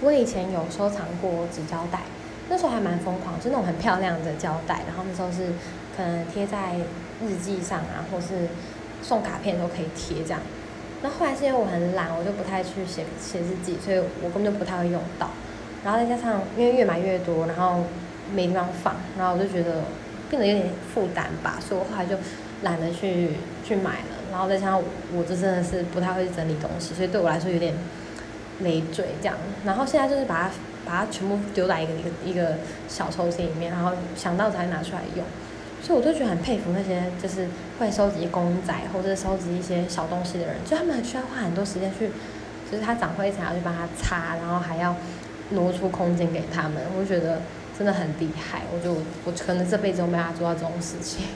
我以前有收藏过纸胶带，那时候还蛮疯狂，就那种很漂亮的胶带，然后那时候是可能贴在日记上啊，或是送卡片都可以贴这样。那后来是因为我很懒，我就不太去写写日记，所以我根本就不太会用到。然后再加上因为越买越多，然后没地方放，然后我就觉得变得有点负担吧，所以我后来就懒得去去买了。然后再加上我这真的是不太会整理东西，所以对我来说有点累赘这样。然后现在就是把它把它全部丢在一个一个一个小抽屉里面，然后想到才拿出来用。所以我就觉得很佩服那些就是会收集公仔或者收集一些小东西的人，就他们很需要花很多时间去，就是它长灰尘要去帮它擦，然后还要挪出空间给他们。我就觉得真的很厉害，我就我可能这辈子都没法做到这种事情。